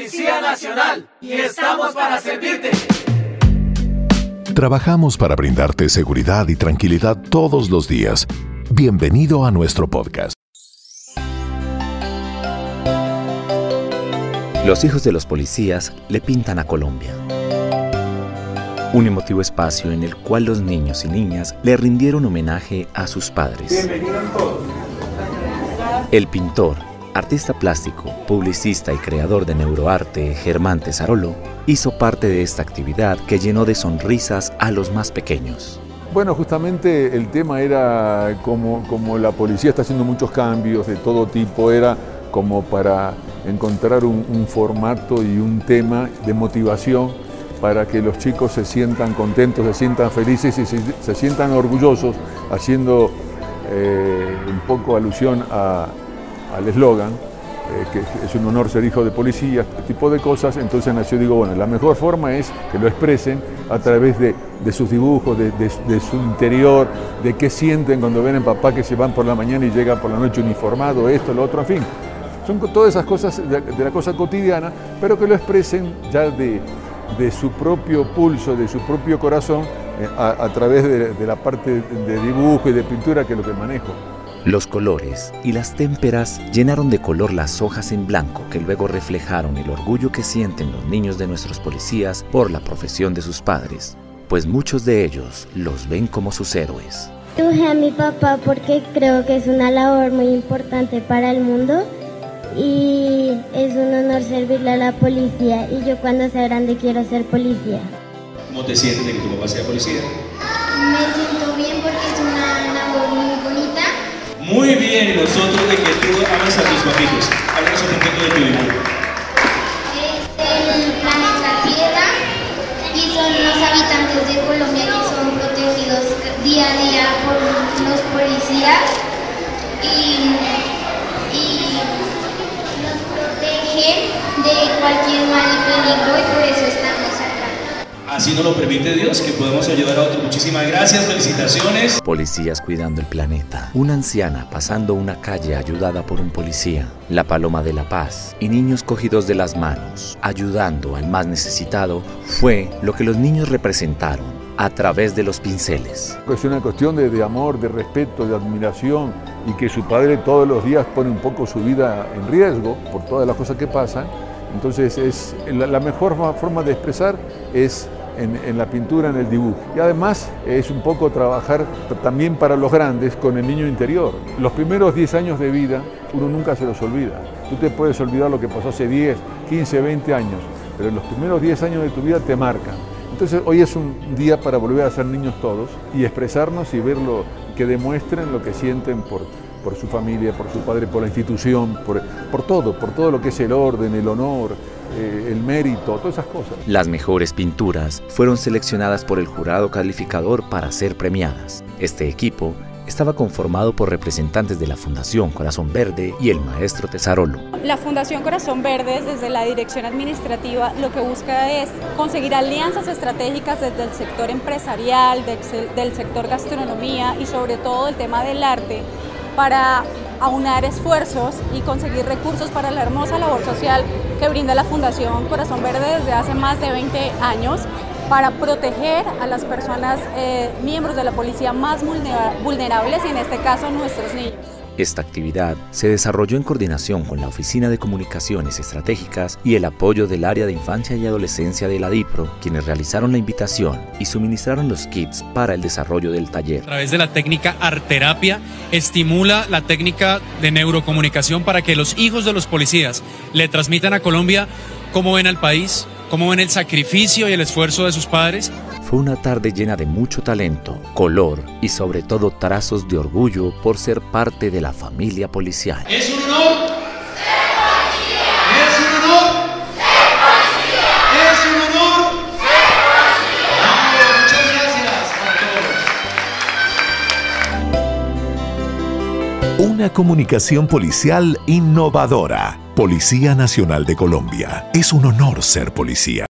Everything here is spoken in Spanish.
Policía Nacional y estamos para servirte. Trabajamos para brindarte seguridad y tranquilidad todos los días. Bienvenido a nuestro podcast. Los hijos de los policías le pintan a Colombia. Un emotivo espacio en el cual los niños y niñas le rindieron homenaje a sus padres. El pintor, artista plástico, publicista y creador de neuroarte Germán Tesarolo hizo parte de esta actividad que llenó de sonrisas a los más pequeños. Bueno, justamente el tema era como, como la policía está haciendo muchos cambios de todo tipo, era como para encontrar un, formato y un tema de motivación para que los chicos se sientan contentos, se sientan felices y se, sientan orgullosos, haciendo eh, un poco alusión al eslogan, eh, que es un honor ser hijo de policía, este tipo de cosas. Entonces nació, digo, bueno, la mejor forma es que lo expresen a través de, sus dibujos, de, de, su interior, de qué sienten cuando ven a papá que se van por la mañana y llegan por la noche uniformado, esto, lo otro, en fin son todas esas cosas de, la cosa cotidiana, pero que lo expresen ya de, su propio pulso, de su propio corazón, eh, a, través de, la parte de dibujo y de pintura que es lo que manejo. Los colores y las témperas llenaron de color las hojas en blanco que luego reflejaron el orgullo que sienten los niños de nuestros policías por la profesión de sus padres, pues muchos de ellos los ven como sus héroes. Dibujé a mi papá porque creo que es una labor muy importante para el mundo y es un honor servirle a la policía y yo cuando sea grande quiero ser policía. ¿Cómo te sientes de que tu papá sea policía? Me siento bien porque es una labor muy bonita. Muy bien, y nosotros de que tú amas a tus papitos. Háblanos un poquito de tu dibujo. Es el planeta Tierra y son los habitantes de Colombia que son protegidos día a día por los policías. Y de cualquier mal y peligro y por eso. Así nos lo permite Dios, que podemos ayudar a otros. Muchísimas gracias, felicitaciones. Policías cuidando el planeta. Una anciana pasando una calle ayudada por un policía. La Paloma de la Paz y niños cogidos de las manos, ayudando al más necesitado, fue lo que los niños representaron a través de los pinceles. Es una cuestión de, amor, de respeto, de admiración y que su padre todos los días pone un poco su vida en riesgo por todas las cosas que pasan. Entonces es, la, mejor forma de expresar es en, la pintura, en el dibujo. Y además es un poco trabajar también para los grandes con el niño interior. Los primeros 10 años de vida uno nunca se los olvida. Tú te puedes olvidar lo que pasó hace 10, 15, 20 años, pero los primeros 10 años de tu vida te marcan. Entonces hoy es un día para volver a ser niños todos y expresarnos y verlo, que demuestren lo que sienten por, por su familia, por su padre, por la institución, por, por todo, por todo lo que es el orden, el honor, eh, el mérito, todas esas cosas. Las mejores pinturas fueron seleccionadas por el jurado calificador para ser premiadas. Este equipo estaba conformado por representantes de la Fundación Corazón Verde y el maestro Tesarolo. La Fundación Corazón Verde, desde la dirección administrativa, lo que busca es conseguir alianzas estratégicas desde el sector empresarial, del sector gastronomía y sobre todo el tema del arte para aunar esfuerzos y conseguir recursos para la hermosa labor social que brinda la Fundación Corazón Verde desde hace más de 20 años para proteger a las personas eh, miembros de la policía más vulnerables y en este caso nuestros niños. Esta actividad se desarrolló en coordinación con la Oficina de Comunicaciones Estratégicas y el apoyo del área de infancia y adolescencia de la DIPRO, quienes realizaron la invitación y suministraron los kits para el desarrollo del taller. A través de la técnica arterapia, estimula la técnica de neurocomunicación para que los hijos de los policías le transmitan a Colombia cómo ven al país, cómo ven el sacrificio y el esfuerzo de sus padres. Fue una tarde llena de mucho talento, color y sobre todo trazos de orgullo por ser parte de la familia policial. Es un honor Una comunicación policial innovadora Policía Nacional de Colombia. Es un honor ser policía.